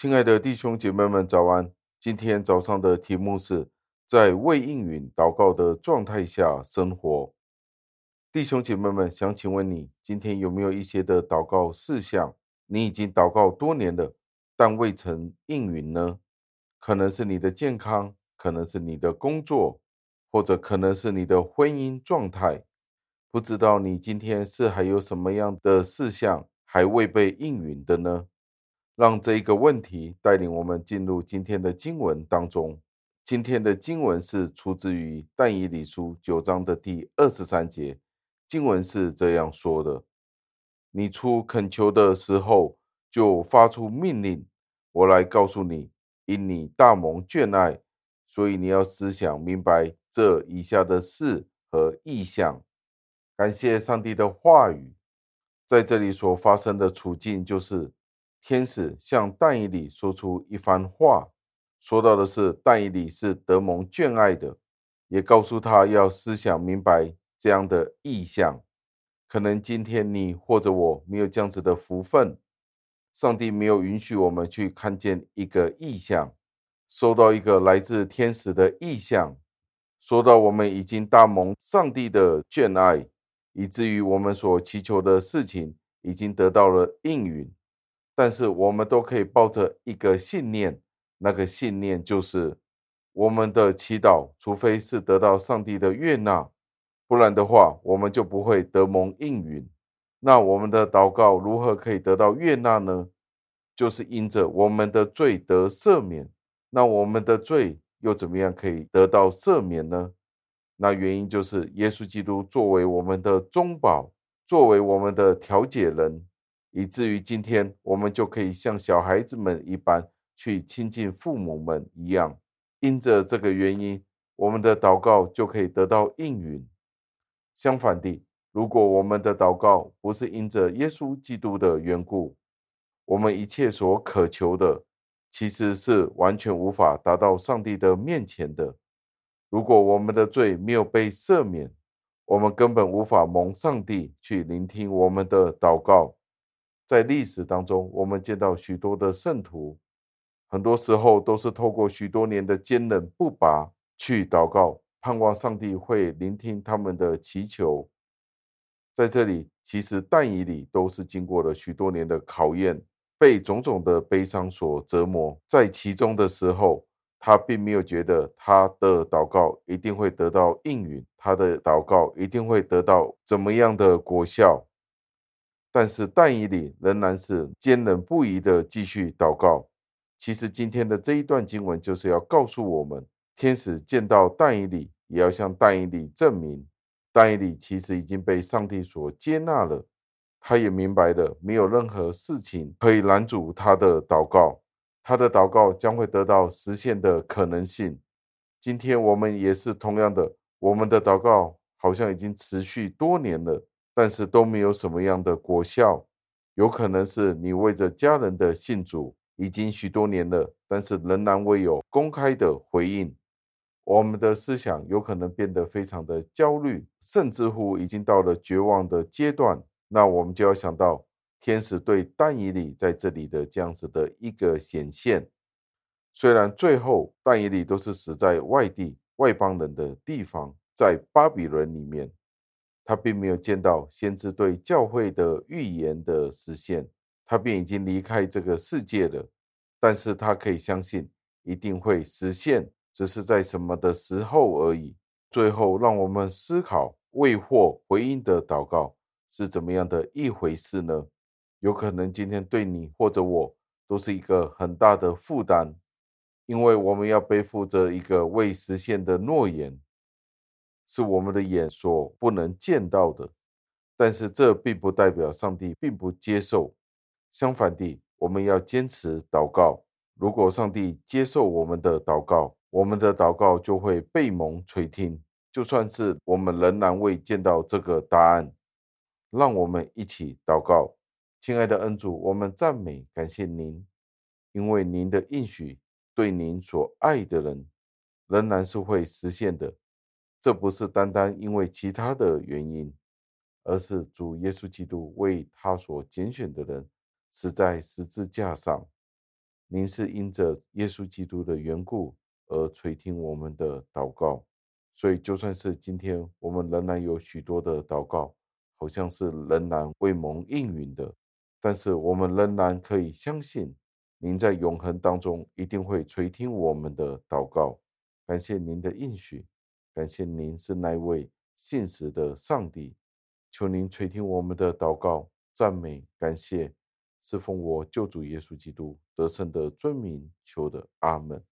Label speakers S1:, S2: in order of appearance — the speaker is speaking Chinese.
S1: 亲爱的弟兄姐妹们，早安！今天早上的题目是在未应允祷告的状态下生活。弟兄姐妹们，想请问你，今天有没有一些的祷告事项，你已经祷告多年了，但未曾应允呢？可能是你的健康，可能是你的工作，或者可能是你的婚姻状态。不知道你今天是还有什么样的事项还未被应允的呢？让这一个问题带领我们进入今天的经文当中。今天的经文是出自于但以理书九章的第二十三节。经文是这样说的：“你出恳求的时候，就发出命令，我来告诉你，因你大蒙眷爱，所以你要思想明白这以下的事和意向。”感谢上帝的话语，在这里所发生的处境就是。天使向但以理说出一番话，说到的是但以理是得蒙眷爱的，也告诉他要思想明白这样的意象。可能今天你或者我没有这样子的福分，上帝没有允许我们去看见一个意象，收到一个来自天使的意象，说到我们已经大蒙上帝的眷爱，以至于我们所祈求的事情已经得到了应允。但是我们都可以抱着一个信念，那个信念就是我们的祈祷，除非是得到上帝的悦纳，不然的话，我们就不会得蒙应允。那我们的祷告如何可以得到悦纳呢？就是因着我们的罪得赦免。那我们的罪又怎么样可以得到赦免呢？那原因就是耶稣基督作为我们的中保，作为我们的调解人。以至于今天，我们就可以像小孩子们一般去亲近父母们一样。因着这个原因，我们的祷告就可以得到应允。相反的，如果我们的祷告不是因着耶稣基督的缘故，我们一切所渴求的，其实是完全无法达到上帝的面前的。如果我们的罪没有被赦免，我们根本无法蒙上帝去聆听我们的祷告。在历史当中，我们见到许多的圣徒，很多时候都是透过许多年的坚忍不拔去祷告，盼望上帝会聆听他们的祈求。在这里，其实但以里都是经过了许多年的考验，被种种的悲伤所折磨，在其中的时候，他并没有觉得他的祷告一定会得到应允，他的祷告一定会得到怎么样的果效。但是但以理仍然是坚忍不移的继续祷告。其实今天的这一段经文就是要告诉我们，天使见到但以理，也要向但以理证明，但以理其实已经被上帝所接纳了。他也明白了，没有任何事情可以拦阻他的祷告，他的祷告将会得到实现的可能性。今天我们也是同样的，我们的祷告好像已经持续多年了。但是都没有什么样的果效，有可能是你为着家人的信主已经许多年了，但是仍然未有公开的回应。我们的思想有可能变得非常的焦虑，甚至乎已经到了绝望的阶段。那我们就要想到天使对但以理在这里的这样子的一个显现。虽然最后但以理都是死在外地外邦人的地方，在巴比伦里面。他并没有见到先知对教会的预言的实现，他便已经离开这个世界了。但是他可以相信一定会实现，只是在什么的时候而已。最后，让我们思考未获回应的祷告是怎么样的一回事呢？有可能今天对你或者我都是一个很大的负担，因为我们要背负着一个未实现的诺言。是我们的眼所不能见到的，但是这并不代表上帝并不接受。相反地，我们要坚持祷告。如果上帝接受我们的祷告，我们的祷告就会被蒙垂听。就算是我们仍然未见到这个答案，让我们一起祷告。亲爱的恩主，我们赞美感谢您，因为您的应许对您所爱的人仍然是会实现的。这不是单单因为其他的原因，而是主耶稣基督为他所拣选的人死在十字架上，您是因着耶稣基督的缘故而垂听我们的祷告，所以就算是今天我们仍然有许多的祷告，好像是仍然未蒙应允的，但是我们仍然可以相信，您在永恒当中一定会垂听我们的祷告。感谢您的应许，感谢您是那位信实的上帝，求您垂听我们的祷告，赞美感谢。是奉我救主耶稣基督得胜的尊名求的，阿门。